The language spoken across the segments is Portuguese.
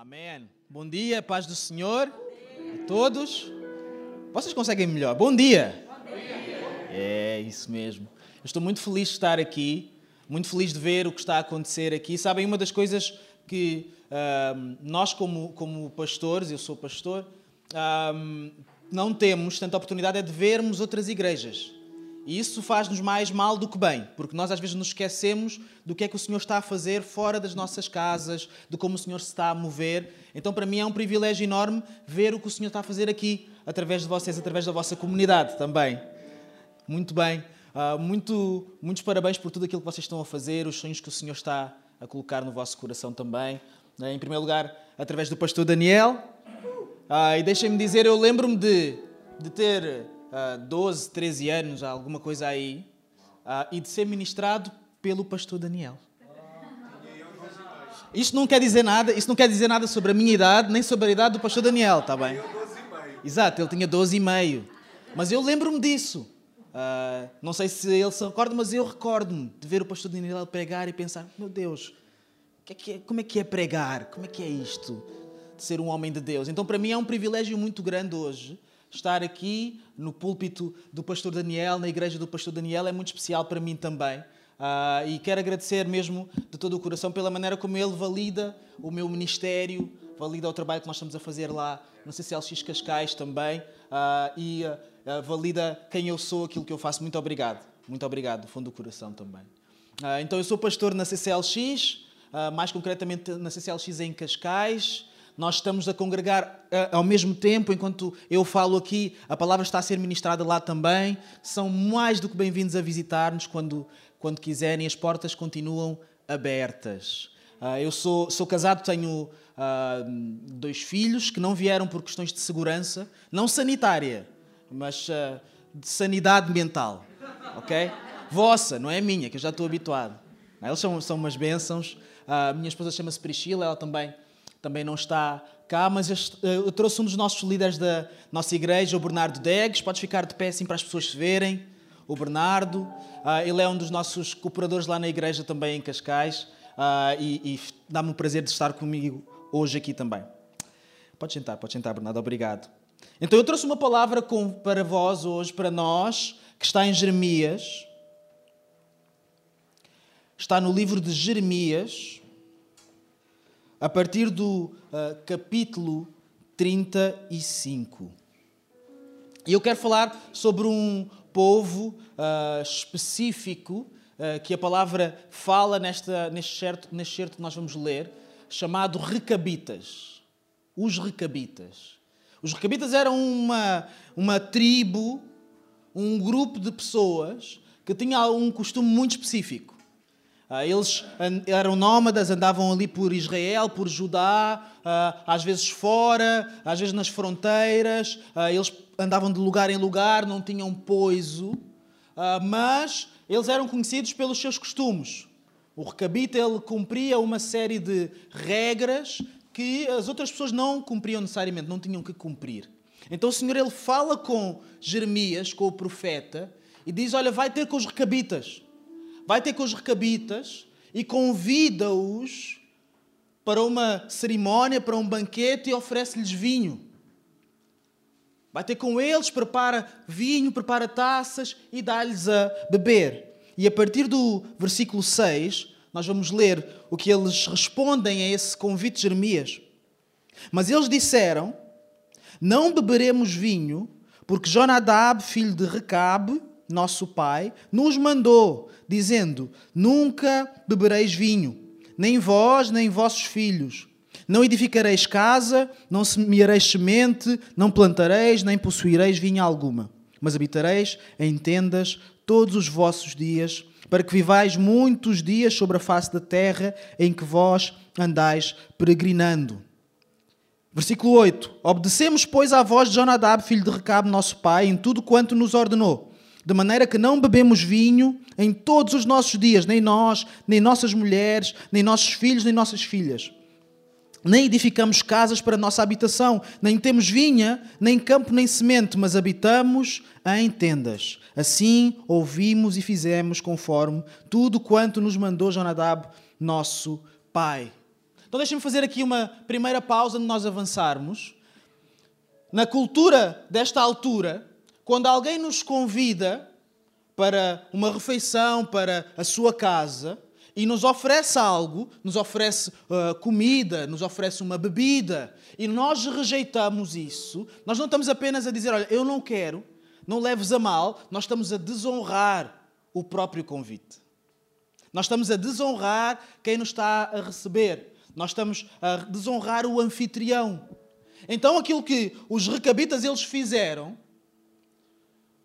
Amém. Bom dia, paz do Senhor a todos. Vocês conseguem melhor? Bom dia. É isso mesmo. Eu estou muito feliz de estar aqui, muito feliz de ver o que está a acontecer aqui. Sabem, uma das coisas que nós, como, como pastores, eu sou pastor, não temos tanta oportunidade é de vermos outras igrejas. E isso faz-nos mais mal do que bem, porque nós às vezes nos esquecemos do que é que o Senhor está a fazer fora das nossas casas, de como o Senhor se está a mover. Então, para mim, é um privilégio enorme ver o que o Senhor está a fazer aqui, através de vocês, através da vossa comunidade também. Muito bem. Uh, muito, muitos parabéns por tudo aquilo que vocês estão a fazer, os sonhos que o Senhor está a colocar no vosso coração também. Né? Em primeiro lugar, através do pastor Daniel. Uh, e deixem-me dizer, eu lembro-me de, de ter uh, 12, 13 anos, alguma coisa aí, uh, e de ser ministrado pelo pastor Daniel. Isto não quer dizer nada, isso não quer dizer nada sobre a minha idade, nem sobre a idade do pastor Daniel, está bem? Exato, ele tinha 12 e meio. Mas eu lembro-me disso. Uh, não sei se ele se recorda, mas eu recordo-me de ver o pastor Daniel pregar e pensar: meu Deus, que é que é, como é que é pregar? Como é que é isto? De ser um homem de Deus. Então, para mim, é um privilégio muito grande hoje estar aqui no púlpito do pastor Daniel, na igreja do pastor Daniel, é muito especial para mim também. Uh, e quero agradecer mesmo de todo o coração pela maneira como ele valida o meu ministério, valida o trabalho que nós estamos a fazer lá no CCLX Cascais também uh, e uh, valida quem eu sou, aquilo que eu faço. Muito obrigado, muito obrigado, do fundo do coração também. então, eu sou pastor na CCLX, mais concretamente na CCLX em Cascais. Nós estamos a congregar uh, ao mesmo tempo, enquanto eu falo aqui, a palavra está a ser ministrada lá também. São mais do que bem-vindos a visitar-nos quando, quando quiserem, as portas continuam abertas. Uh, eu sou, sou casado, tenho uh, dois filhos que não vieram por questões de segurança, não sanitária, mas de sanidade mental, ok? Vossa, não é minha, que eu já estou habituado. Eles são, são umas bênçãos. A minha esposa chama-se Priscila, ela também também não está cá, mas eu trouxe um dos nossos líderes da nossa igreja, o Bernardo Degues. Podes ficar de pé assim para as pessoas verem. O Bernardo, ah, ele é um dos nossos cooperadores lá na igreja também em Cascais ah, e, dá-me o prazer de estar comigo hoje aqui também. Pode sentar, pode sentar, Bernardo, obrigado. Então eu trouxe uma palavra para vós hoje, para nós, que está em Jeremias. Está no livro de Jeremias, a partir do uh, capítulo 35. E eu quero falar sobre um povo uh, específico uh, que a palavra fala nesta, neste, certo, neste certo que nós vamos ler, chamado Recabitas. Os Recabitas. Os Recabitas eram uma, uma tribo, um grupo de pessoas que tinha um costume muito específico. Ah, eles eram nómadas, andavam ali por Israel, por Judá, ah, às vezes fora, às vezes nas fronteiras. Ah, eles andavam de lugar em lugar, não tinham poiso, mas eles eram conhecidos pelos seus costumes. O recabita ele cumpria uma série de regras que as outras pessoas não cumpriam necessariamente, não tinham que cumprir. Então o Senhor ele fala com Jeremias, com o profeta, e diz: Olha, vai ter com os recabitas vai ter com os recabitas e convida-os para uma cerimónia, para um banquete e oferece-lhes vinho. Vai ter com eles, prepara vinho, prepara taças e dá-lhes a beber. E a partir do versículo 6, nós vamos ler o que eles respondem a esse convite de Jeremias. Mas eles disseram: Não beberemos vinho, porque Jonadab, filho de Recabe, nosso pai, nos mandou, dizendo: Nunca bebereis vinho, nem vós, nem vossos filhos. Não edificareis casa, não semeareis semente, não plantareis, nem possuireis vinha alguma, mas habitareis em tendas todos os vossos dias, para que vivais muitos dias sobre a face da terra em que vós andais peregrinando. Versículo 8: Obedecemos, pois, à voz de Jonadab, filho de Recabe, nosso pai, em tudo quanto nos ordenou de maneira que não bebemos vinho em todos os nossos dias, nem nós, nem nossas mulheres, nem nossos filhos, nem nossas filhas. Nem edificamos casas para nossa habitação, nem temos vinha, nem campo, nem semente, mas habitamos em tendas. Assim ouvimos e fizemos conforme tudo quanto nos mandou Jonadab, nosso pai. Então deixem-me fazer aqui uma primeira pausa de nós avançarmos. Na cultura desta altura, quando alguém nos convida para uma refeição, para a sua casa, e nos oferece algo, nos oferece uh, comida, nos oferece uma bebida, e nós rejeitamos isso, nós não estamos apenas a dizer, olha, eu não quero, não leves a mal, nós estamos a desonrar o próprio convite. Nós estamos a desonrar quem nos está a receber. Nós estamos a desonrar o anfitrião. Então aquilo que os recabitas eles fizeram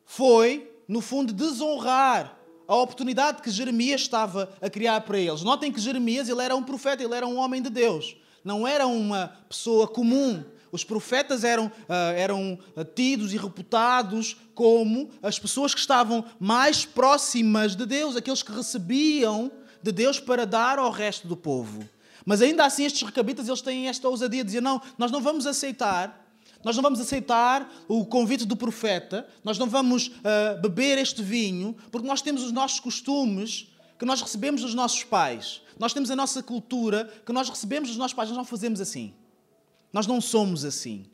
foi, no fundo, desonrar a oportunidade que Jeremias estava a criar para eles. Notem que Jeremias ele era um profeta, ele era um homem de Deus. Não era uma pessoa comum. Os profetas eram, uh, eram tidos e reputados como as pessoas que estavam mais próximas de Deus, aqueles que recebiam de Deus para dar ao resto do povo. Mas ainda assim estes recabitas eles têm esta ousadia de dizer, não, nós não vamos aceitar nós não vamos aceitar o convite do profeta, nós não vamos uh, beber este vinho, porque nós temos os nossos costumes que nós recebemos dos nossos pais. Nós temos a nossa cultura que nós recebemos dos nossos pais. Nós não fazemos assim. Nós não somos assim.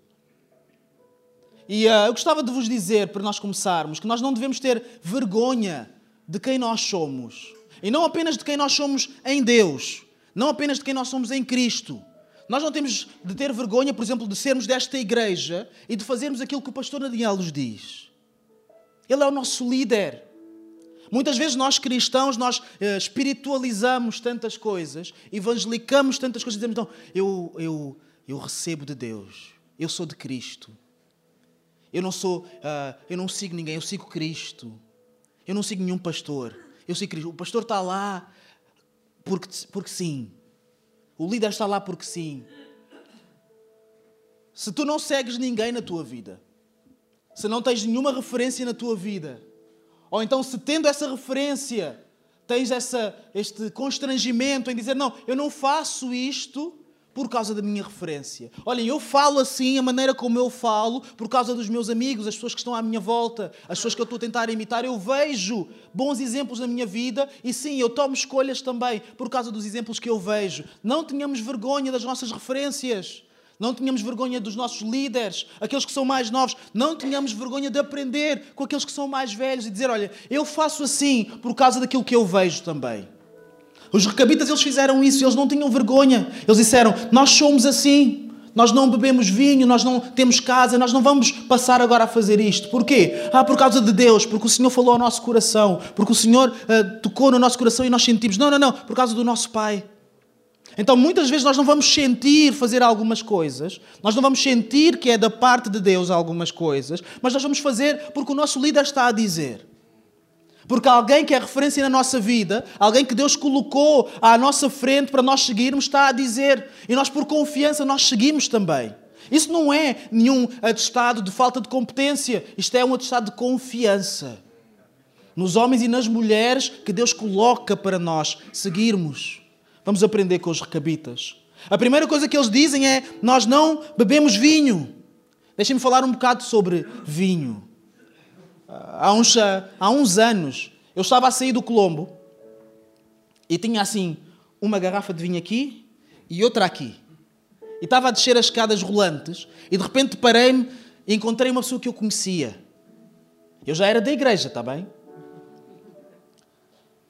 E uh, eu gostava de vos dizer, para nós começarmos, que nós não devemos ter vergonha de quem nós somos. E não apenas de quem nós somos em Deus, não apenas de quem nós somos em Cristo, nós não temos de ter vergonha, por exemplo, de sermos desta igreja e de fazermos aquilo que o pastor Daniel nos diz. Ele é o nosso líder. Muitas vezes nós cristãos, nós eh, espiritualizamos tantas coisas, evangelicamos tantas coisas, dizemos, então, eu, eu, eu recebo de Deus, eu sou de Cristo. Eu não sou, uh, eu não sigo ninguém, eu sigo Cristo. Eu não sigo nenhum pastor. Eu sigo Cristo. O pastor está lá porque, porque sim. O líder está lá porque sim. Se tu não segues ninguém na tua vida, se não tens nenhuma referência na tua vida, ou então se tendo essa referência, tens essa, este constrangimento em dizer: Não, eu não faço isto por causa da minha referência. Olhem, eu falo assim, a maneira como eu falo, por causa dos meus amigos, as pessoas que estão à minha volta, as pessoas que eu estou a tentar imitar. Eu vejo bons exemplos na minha vida e sim, eu tomo escolhas também por causa dos exemplos que eu vejo. Não tenhamos vergonha das nossas referências. Não tenhamos vergonha dos nossos líderes, aqueles que são mais novos. Não tenhamos vergonha de aprender com aqueles que são mais velhos e dizer: olha, eu faço assim por causa daquilo que eu vejo também. Os recabitas eles fizeram isso, eles não tinham vergonha. Eles disseram: Nós somos assim. Nós não bebemos vinho, nós não temos casa, nós não vamos passar agora a fazer isto. Porquê? Ah, por causa de Deus, porque o Senhor falou ao nosso coração, porque o Senhor uh, tocou no nosso coração e nós sentimos. Não, não, não, por causa do nosso Pai. Então, muitas vezes nós não vamos sentir fazer algumas coisas, nós não vamos sentir que é da parte de Deus algumas coisas, mas nós vamos fazer porque o nosso líder está a dizer. Porque alguém que é referência na nossa vida, alguém que Deus colocou à nossa frente para nós seguirmos, está a dizer. E nós, por confiança, nós seguimos também. Isso não é nenhum atestado de falta de competência. Isto é um atestado de confiança. Nos homens e nas mulheres que Deus coloca para nós seguirmos. Vamos aprender com os recabitas. A primeira coisa que eles dizem é: Nós não bebemos vinho. Deixem-me falar um bocado sobre vinho há uns, há uns anos, eu estava a sair do Colombo e tinha assim uma garrafa de vinho aqui e outra aqui. E estava a descer as escadas rolantes e de repente parei-me e encontrei uma pessoa que eu conhecia. Eu já era da igreja, está bem?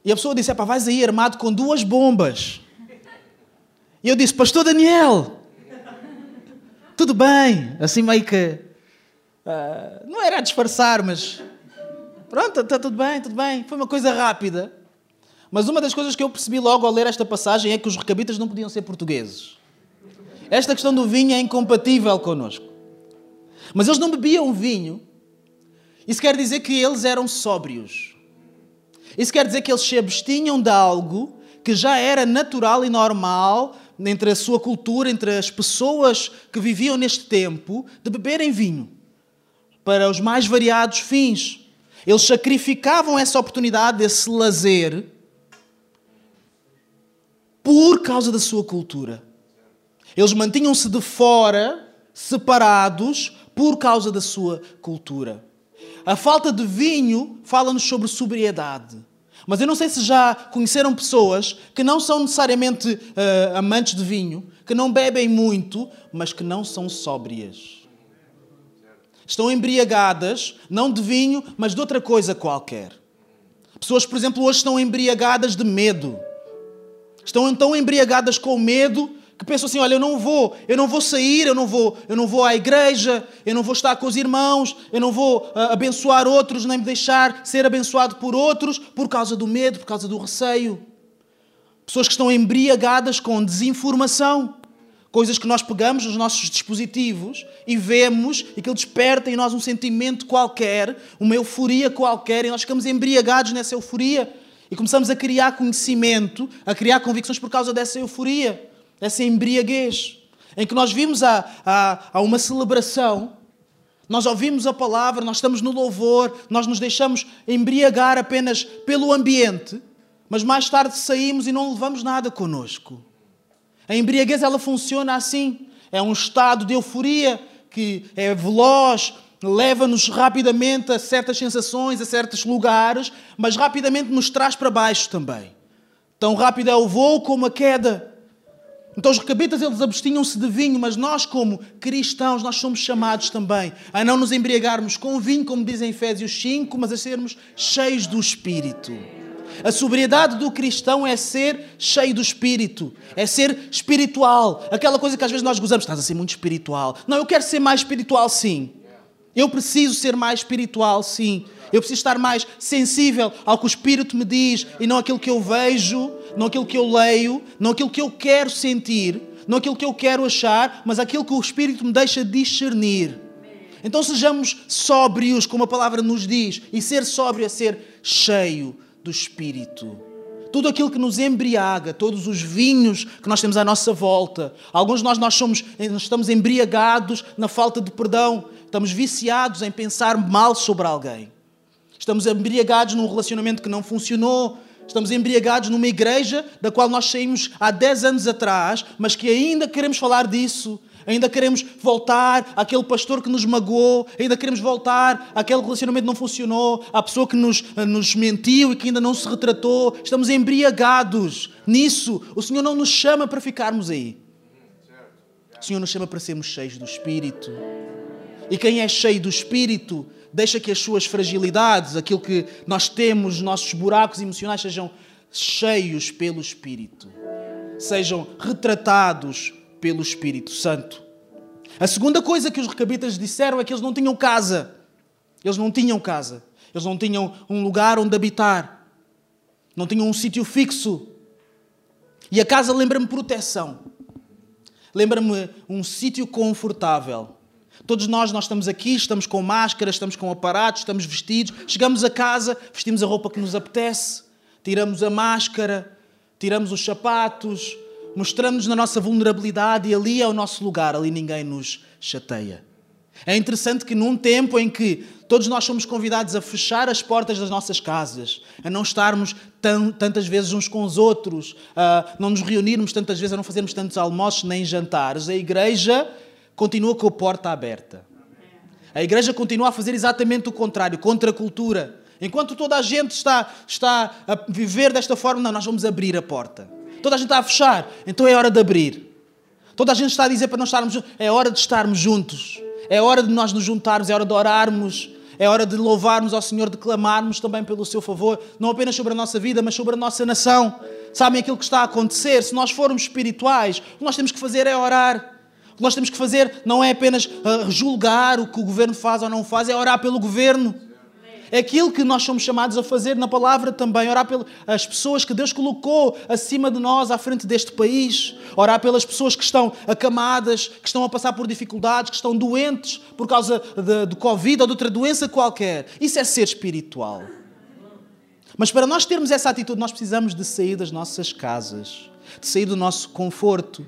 E a pessoa disse: Epá, vais aí armado com duas bombas. E eu disse: Pastor Daniel, tudo bem. Assim meio que. Uh, não era a disfarçar, mas Pronto, está tudo bem, tudo bem. Foi uma coisa rápida. Mas uma das coisas que eu percebi logo ao ler esta passagem é que os recabitas não podiam ser portugueses. Esta questão do vinho é incompatível connosco. Mas eles não bebiam vinho. Isso quer dizer que eles eram sóbrios. Isso quer dizer que eles se abstinham de algo que já era natural e normal entre a sua cultura, entre as pessoas que viviam neste tempo, de beberem vinho para os mais variados fins. Eles sacrificavam essa oportunidade, esse lazer, por causa da sua cultura. Eles mantinham-se de fora, separados, por causa da sua cultura. A falta de vinho fala-nos sobre sobriedade. Mas eu não sei se já conheceram pessoas que não são necessariamente uh, amantes de vinho, que não bebem muito, mas que não são sóbrias. Estão embriagadas, não de vinho, mas de outra coisa qualquer. Pessoas, por exemplo, hoje estão embriagadas de medo. Estão tão embriagadas com medo que pensam assim: olha, eu não vou, eu não vou sair, eu não vou, eu não vou à igreja, eu não vou estar com os irmãos, eu não vou uh, abençoar outros, nem me deixar ser abençoado por outros por causa do medo, por causa do receio. Pessoas que estão embriagadas com desinformação. Coisas que nós pegamos nos nossos dispositivos e vemos e que ele desperta em nós um sentimento qualquer, uma euforia qualquer, e nós ficamos embriagados nessa euforia e começamos a criar conhecimento, a criar convicções por causa dessa euforia, dessa embriaguez, em que nós vimos a, a, a uma celebração, nós ouvimos a palavra, nós estamos no louvor, nós nos deixamos embriagar apenas pelo ambiente, mas mais tarde saímos e não levamos nada connosco. A embriaguez ela funciona assim. É um estado de euforia que é veloz, leva-nos rapidamente a certas sensações, a certos lugares, mas rapidamente nos traz para baixo também. Tão rápido é o voo como a queda. Então os recabitas eles abstinham-se de vinho, mas nós como cristãos nós somos chamados também a não nos embriagarmos com vinho, como dizem Efésios 5, mas a sermos cheios do Espírito. A sobriedade do cristão é ser cheio do espírito, é ser espiritual. Aquela coisa que às vezes nós gozamos, estás a ser muito espiritual. Não, eu quero ser mais espiritual, sim. Eu preciso ser mais espiritual, sim. Eu preciso estar mais sensível ao que o Espírito me diz e não aquilo que eu vejo, não aquilo que eu leio, não aquilo que eu quero sentir, não aquilo que eu quero achar, mas aquilo que o Espírito me deixa discernir. Então sejamos sóbrios, como a palavra nos diz, e ser sóbrio é ser cheio do Espírito. Tudo aquilo que nos embriaga, todos os vinhos que nós temos à nossa volta. Alguns de nós, nós, somos, estamos embriagados na falta de perdão. Estamos viciados em pensar mal sobre alguém. Estamos embriagados num relacionamento que não funcionou. Estamos embriagados numa igreja da qual nós saímos há 10 anos atrás, mas que ainda queremos falar disso ainda queremos voltar àquele pastor que nos magoou, ainda queremos voltar àquele relacionamento que não funcionou, à pessoa que nos, eh, nos mentiu e que ainda não se retratou. Estamos embriagados nisso. O Senhor não nos chama para ficarmos aí. O Senhor nos chama para sermos cheios do Espírito. E quem é cheio do Espírito deixa que as suas fragilidades, aquilo que nós temos, nossos buracos emocionais, sejam cheios pelo Espírito, sejam retratados pelo Espírito Santo. A segunda coisa que os recabitas disseram é que eles não tinham casa. Eles não tinham casa. Eles não tinham um lugar onde habitar. Não tinham um sítio fixo. E a casa lembra-me proteção. Lembra-me um sítio confortável. Todos nós, nós estamos aqui, estamos com máscara, estamos com aparatos, estamos vestidos. Chegamos a casa, vestimos a roupa que nos apetece, tiramos a máscara, tiramos os sapatos, mostramos-nos na nossa vulnerabilidade e ali é o nosso lugar, ali ninguém nos chateia. É interessante que num tempo em que todos nós somos convidados a fechar as portas das nossas casas, a não estarmos tão, tantas vezes uns com os outros, a não nos reunirmos tantas vezes, a não fazermos tantos almoços nem jantares, a igreja continua com a porta aberta. A igreja continua a fazer exatamente o contrário, contra a cultura. Enquanto toda a gente está, está a viver desta forma, não, nós vamos abrir a porta. Toda a gente está a fechar, então é hora de abrir. Toda a gente está a dizer para nós estarmos juntos, é hora de estarmos juntos. É hora de nós nos juntarmos, é hora de orarmos, é hora de louvarmos ao Senhor, de clamarmos também pelo seu favor, não apenas sobre a nossa vida, mas sobre a nossa nação. Sabem aquilo que está a acontecer? Se nós formos espirituais, o que nós temos que fazer é orar. O que nós temos que fazer não é apenas uh, julgar o que o governo faz ou não faz, é orar pelo governo. É aquilo que nós somos chamados a fazer na palavra também, orar pelas pessoas que Deus colocou acima de nós, à frente deste país, orar pelas pessoas que estão acamadas, que estão a passar por dificuldades, que estão doentes por causa de Covid ou de outra doença qualquer. Isso é ser espiritual. Mas para nós termos essa atitude, nós precisamos de sair das nossas casas, de sair do nosso conforto,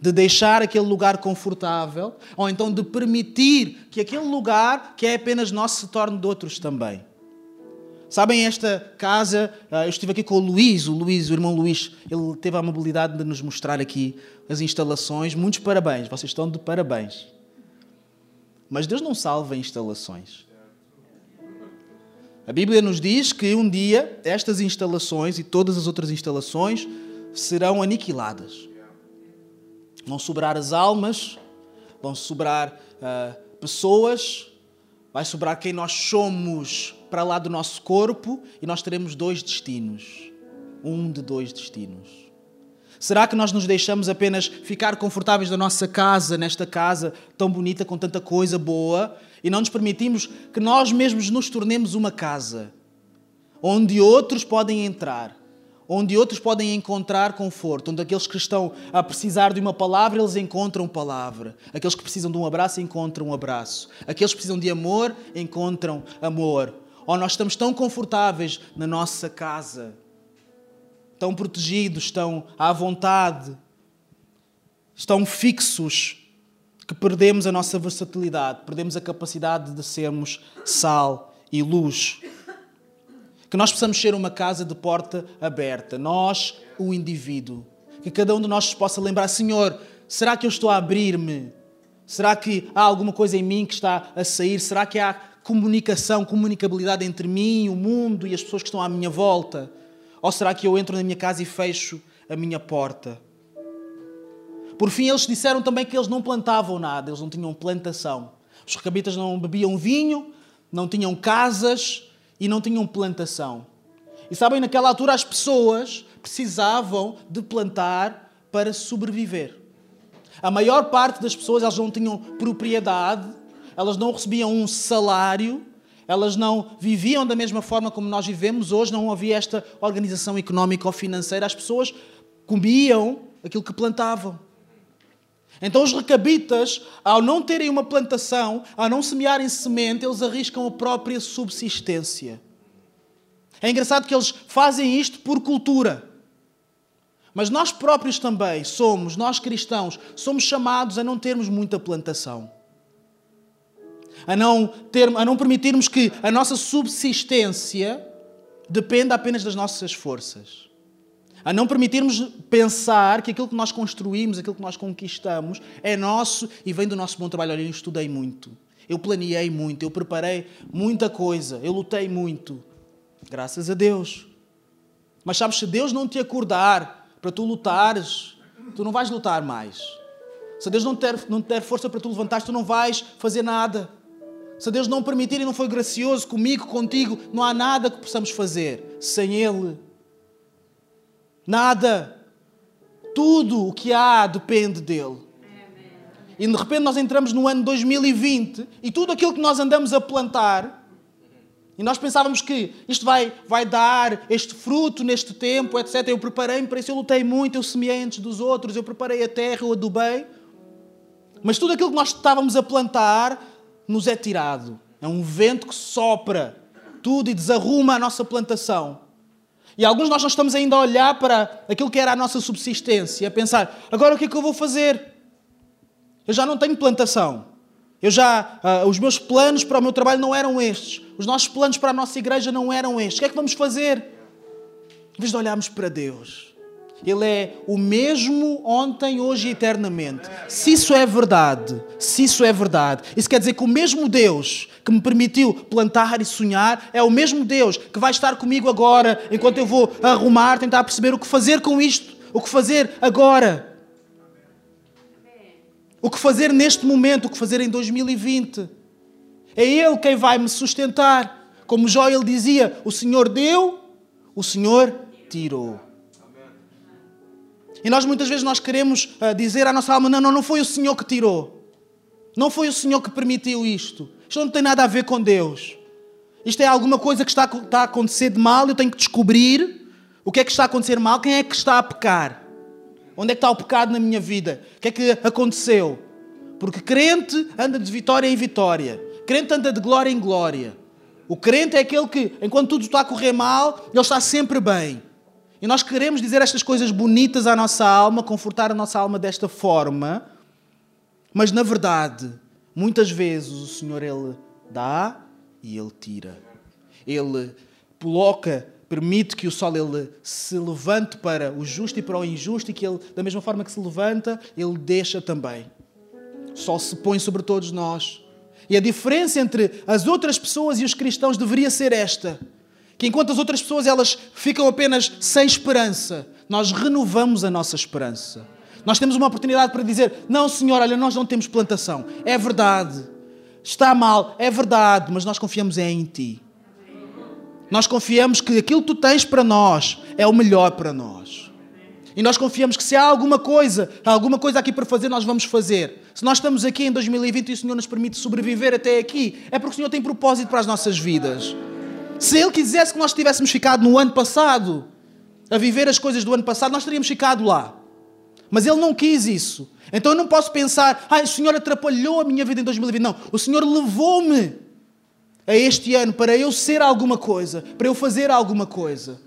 de deixar aquele lugar confortável, ou então de permitir que aquele lugar, que é apenas nosso, se torne de outros também. Sabem, esta casa, ah, eu estive aqui com o Luís, o Luís, o irmão Luís, ele teve a amabilidade de nos mostrar aqui as instalações. Muitos parabéns, vocês estão de parabéns. Mas Deus não salva instalações. A Bíblia nos diz que um dia estas instalações e todas as outras instalações serão aniquiladas. Vão sobrar as almas, vão sobrar uh, pessoas, vai sobrar quem nós somos para lá do nosso corpo e nós teremos dois destinos. Um de dois destinos. Será que nós nos deixamos apenas ficar confortáveis na nossa casa, nesta casa tão bonita, com tanta coisa boa, e não nos permitimos que nós mesmos nos tornemos uma casa onde outros podem entrar, onde outros podem encontrar conforto, onde aqueles que estão a precisar de uma palavra, eles encontram palavra. Aqueles que precisam de um abraço, encontram um abraço. Aqueles que precisam de amor, encontram amor. Ou nós estamos tão confortáveis na nossa casa, tão protegidos, estão à vontade, estão fixos, que perdemos a nossa versatilidade, perdemos a capacidade de sermos sal e luz. Que nós possamos ser uma casa de porta aberta, nós, o indivíduo. Que cada um de nós possa lembrar: Senhor, será que eu estou a abrir-me? Será que há alguma coisa em mim que está a sair? Será que há comunicação, comunicabilidade entre mim, o mundo e as pessoas que estão à minha volta? Ou será que eu entro na minha casa e fecho a minha porta? Por fim, eles disseram também que eles não plantavam nada, eles não tinham plantação. Os recabitas não bebiam vinho, não tinham casas, e não tinham plantação. E sabem, naquela altura as pessoas precisavam de plantar para sobreviver. A maior parte das pessoas elas não tinham propriedade, elas não recebiam um salário, elas não viviam da mesma forma como nós vivemos hoje, não havia esta organização económica ou financeira. As pessoas comiam aquilo que plantavam. Então os recabitas, ao não terem uma plantação, ao não semearem semente, eles arriscam a própria subsistência. É engraçado que eles fazem isto por cultura. Mas nós próprios também somos, nós cristãos, somos chamados a não termos muita plantação. A não, ter, a não permitirmos que a nossa subsistência dependa apenas das nossas forças a não permitirmos pensar que aquilo que nós construímos, aquilo que nós conquistamos, é nosso e vem do nosso bom trabalho. Olha, eu estudei muito, eu planeei muito, eu preparei muita coisa, eu lutei muito. Graças a Deus. Mas sabes, se Deus não te acordar para tu lutares, tu não vais lutar mais. Se Deus não te der, não te der força para tu levantares, tu não vais fazer nada. Se Deus não permitir e não foi gracioso comigo, contigo, não há nada que possamos fazer sem Ele. Nada. Tudo o que há depende dele. E de repente nós entramos no ano 2020 e tudo aquilo que nós andamos a plantar, e nós pensávamos que isto vai, vai dar este fruto neste tempo, etc. Eu preparei-me para isso, eu lutei muito, eu semeei antes dos outros, eu preparei a terra, eu adubei. Mas tudo aquilo que nós estávamos a plantar nos é tirado. É um vento que sopra tudo e desarruma a nossa plantação. E alguns nós não estamos ainda a olhar para aquilo que era a nossa subsistência, a pensar: agora o que é que eu vou fazer? Eu já não tenho plantação. Eu já, uh, os meus planos para o meu trabalho não eram estes. Os nossos planos para a nossa igreja não eram estes. O que é que vamos fazer? Em vez de olharmos para Deus, ele é o mesmo ontem, hoje e eternamente. Se isso é verdade, se isso é verdade, isso quer dizer que o mesmo Deus que me permitiu plantar e sonhar é o mesmo Deus que vai estar comigo agora, enquanto eu vou arrumar, tentar perceber o que fazer com isto, o que fazer agora. O que fazer neste momento, o que fazer em 2020. É Ele quem vai me sustentar. Como Joel dizia: o Senhor deu, o Senhor tirou. E nós muitas vezes nós queremos uh, dizer à nossa alma: não, não, não foi o Senhor que tirou. Não foi o Senhor que permitiu isto. Isto não tem nada a ver com Deus. Isto é alguma coisa que está, está a acontecer de mal, eu tenho que descobrir o que é que está a acontecer mal, quem é que está a pecar. Onde é que está o pecado na minha vida? O que é que aconteceu? Porque crente anda de vitória em vitória. Crente anda de glória em glória. O crente é aquele que, enquanto tudo está a correr mal, ele está sempre bem. E nós queremos dizer estas coisas bonitas à nossa alma, confortar a nossa alma desta forma, mas na verdade, muitas vezes o Senhor ele dá e ele tira. Ele coloca, permite que o sol ele se levante para o justo e para o injusto e que ele, da mesma forma que se levanta, ele deixa também. O sol se põe sobre todos nós. E a diferença entre as outras pessoas e os cristãos deveria ser esta: que enquanto as outras pessoas elas ficam apenas sem esperança, nós renovamos a nossa esperança. Nós temos uma oportunidade para dizer: Não, Senhor, olha, nós não temos plantação. É verdade. Está mal, é verdade, mas nós confiamos em Ti. Nós confiamos que aquilo que Tu tens para nós é o melhor para nós. E nós confiamos que se há alguma coisa, há alguma coisa aqui para fazer, nós vamos fazer. Se nós estamos aqui em 2020 e o Senhor nos permite sobreviver até aqui, é porque o Senhor tem propósito para as nossas vidas. Se Ele quisesse que nós tivéssemos ficado no ano passado, a viver as coisas do ano passado, nós teríamos ficado lá. Mas Ele não quis isso. Então eu não posso pensar, ah, o Senhor atrapalhou a minha vida em 2020. Não, o Senhor levou-me a este ano para eu ser alguma coisa, para eu fazer alguma coisa,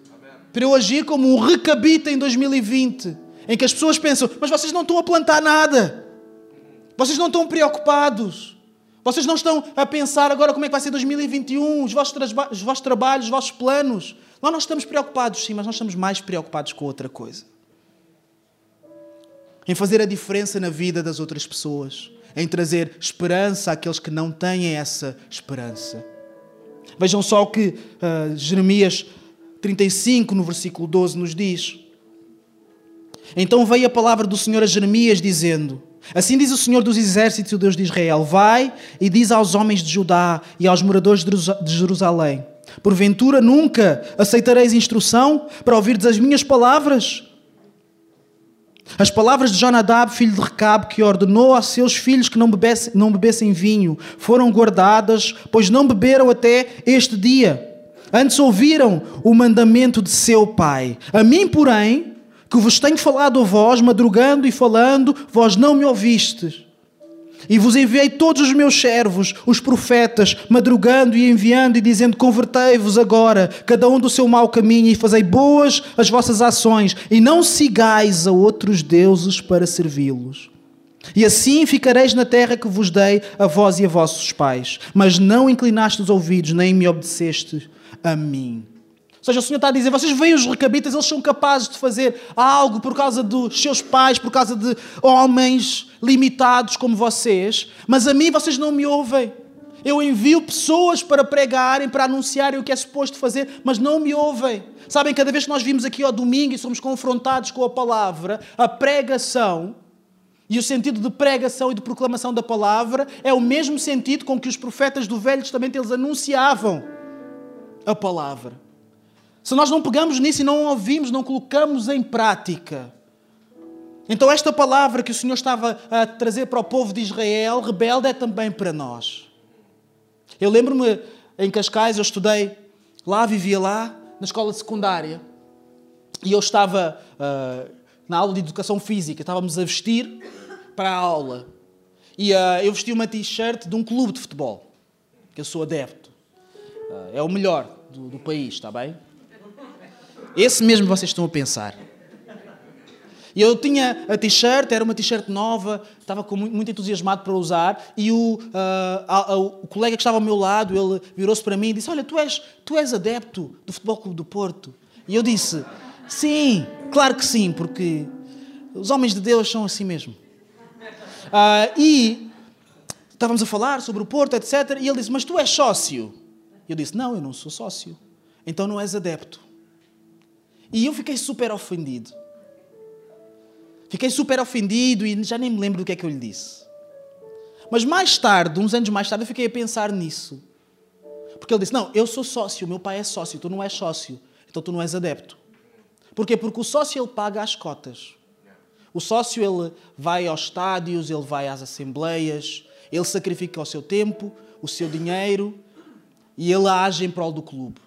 para eu agir como um recabita em 2020, em que as pessoas pensam, mas vocês não estão a plantar nada, vocês não estão preocupados. Vocês não estão a pensar agora como é que vai ser 2021, os vossos, os vossos trabalhos, os vossos planos. Lá nós estamos preocupados, sim, mas nós estamos mais preocupados com outra coisa. Em fazer a diferença na vida das outras pessoas. Em trazer esperança àqueles que não têm essa esperança. Vejam só o que uh, Jeremias 35, no versículo 12, nos diz. Então veio a palavra do Senhor a Jeremias, dizendo: Assim diz o Senhor dos Exércitos, o Deus de Israel: Vai e diz aos homens de Judá e aos moradores de Jerusalém: Porventura nunca aceitareis instrução para ouvirdes as minhas palavras? As palavras de Jonadab, filho de Recabe, que ordenou a seus filhos que não bebessem, não bebessem vinho, foram guardadas, pois não beberam até este dia. Antes ouviram o mandamento de seu pai. A mim, porém, que vos tenho falado a vós, madrugando e falando, vós não me ouvistes. E vos enviei todos os meus servos, os profetas, madrugando e enviando e dizendo: Convertei-vos agora, cada um do seu mau caminho, e fazei boas as vossas ações, e não sigais a outros deuses para servi-los. E assim ficareis na terra que vos dei a vós e a vossos pais. Mas não inclinaste os ouvidos, nem me obedeceste a mim. Ou seja, o Senhor está a dizer: vocês veem os recabitas, eles são capazes de fazer algo por causa dos seus pais, por causa de homens limitados como vocês, mas a mim vocês não me ouvem. Eu envio pessoas para pregarem, para anunciarem o que é suposto fazer, mas não me ouvem. Sabem, cada vez que nós vimos aqui ao domingo e somos confrontados com a palavra, a pregação e o sentido de pregação e de proclamação da palavra é o mesmo sentido com que os profetas do Velho Testamento eles anunciavam a palavra. Se nós não pegamos nisso e não ouvimos, não colocamos em prática. Então, esta palavra que o Senhor estava a trazer para o povo de Israel, rebelde, é também para nós. Eu lembro-me em Cascais, eu estudei lá, vivia lá, na escola secundária, e eu estava uh, na aula de educação física, estávamos a vestir para a aula. E uh, eu vesti uma t-shirt de um clube de futebol, que eu sou adepto. Uh, é o melhor do, do país, está bem? Esse mesmo vocês estão a pensar. E eu tinha a t-shirt, era uma t-shirt nova, estava muito, entusiasmado para usar, e o, uh, o colega que estava ao meu lado, ele virou-se para mim e disse, olha, tu és, tu és adepto do Futebol Clube do Porto? E eu disse, sim, claro que sim, porque os homens de Deus são assim mesmo. Uh, e estávamos a falar sobre o Porto, etc. E ele disse, mas tu és sócio? E eu disse, não, eu não sou sócio. Então não és adepto. E eu fiquei super ofendido. Fiquei super ofendido e já nem me lembro do que é que eu lhe disse. Mas mais tarde, uns anos mais tarde, eu fiquei a pensar nisso. Porque ele disse: Não, eu sou sócio, meu pai é sócio, tu não és sócio, então tu não és adepto. Porquê? Porque o sócio ele paga as cotas. O sócio ele vai aos estádios, ele vai às assembleias, ele sacrifica o seu tempo, o seu dinheiro e ele age em prol do clube.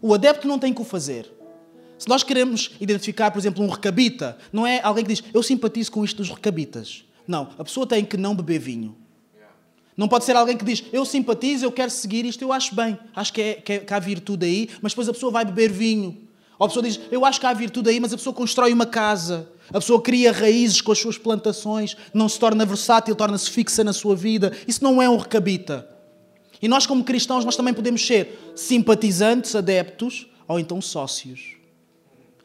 O adepto não tem que o fazer. Se nós queremos identificar, por exemplo, um recabita, não é alguém que diz eu simpatizo com isto dos recabitas. Não, a pessoa tem que não beber vinho. Não pode ser alguém que diz eu simpatizo, eu quero seguir isto, eu acho bem, acho que, é, que, é, que há virtude aí, mas depois a pessoa vai beber vinho. Ou a pessoa diz eu acho que há virtude aí, mas a pessoa constrói uma casa. A pessoa cria raízes com as suas plantações, não se torna versátil, torna-se fixa na sua vida. Isso não é um recabita. E nós, como cristãos, nós também podemos ser simpatizantes, adeptos ou então sócios.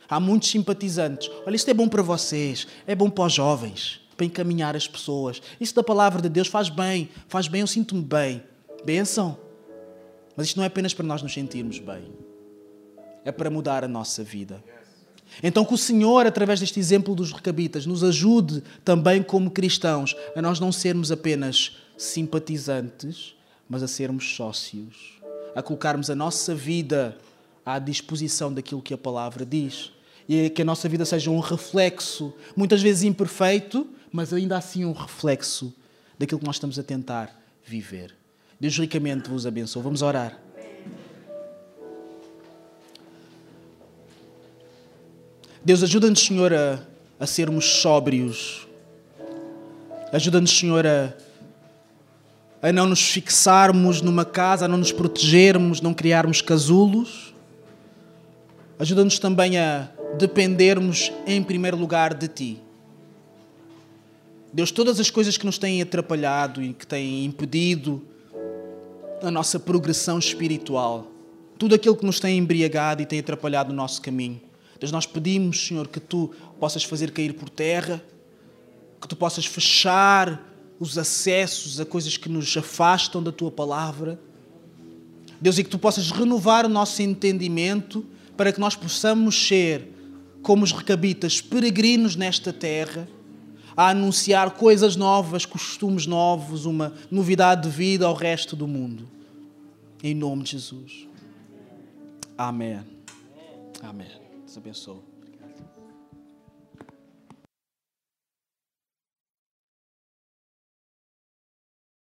Há muitos simpatizantes. Olha, isto é bom para vocês, é bom para os jovens. para encaminhar as pessoas. Isso da palavra de Deus faz bem, faz bem, eu sinto-me bem. Benção. Mas isto não é apenas para nós nos sentirmos bem, é para mudar a nossa vida. Então, que o Senhor, através deste exemplo dos recabitas, nos ajude também como cristãos a nós não sermos apenas simpatizantes, mas a sermos sócios, a colocarmos a nossa vida à disposição daquilo que a palavra diz. E que a nossa vida seja um reflexo, muitas vezes imperfeito, mas ainda assim um reflexo daquilo que nós estamos a tentar viver. Deus ricamente vos abençoe. Vamos orar. Deus, ajuda-nos, Senhor, a, a sermos sóbrios. Ajuda-nos, Senhor, a, a não nos fixarmos numa casa, a não nos protegermos, não criarmos casulos. Ajuda-nos também a dependermos, em primeiro lugar, de Ti. Deus, todas as coisas que nos têm atrapalhado e que têm impedido a nossa progressão espiritual, tudo aquilo que nos tem embriagado e tem atrapalhado o nosso caminho. Deus, nós pedimos, Senhor, que tu possas fazer cair por terra, que tu possas fechar os acessos a coisas que nos afastam da tua palavra. Deus, e que tu possas renovar o nosso entendimento para que nós possamos ser, como os recabitas, peregrinos nesta terra, a anunciar coisas novas, costumes novos, uma novidade de vida ao resto do mundo. Em nome de Jesus. Amém. Amém. Deus abençoe.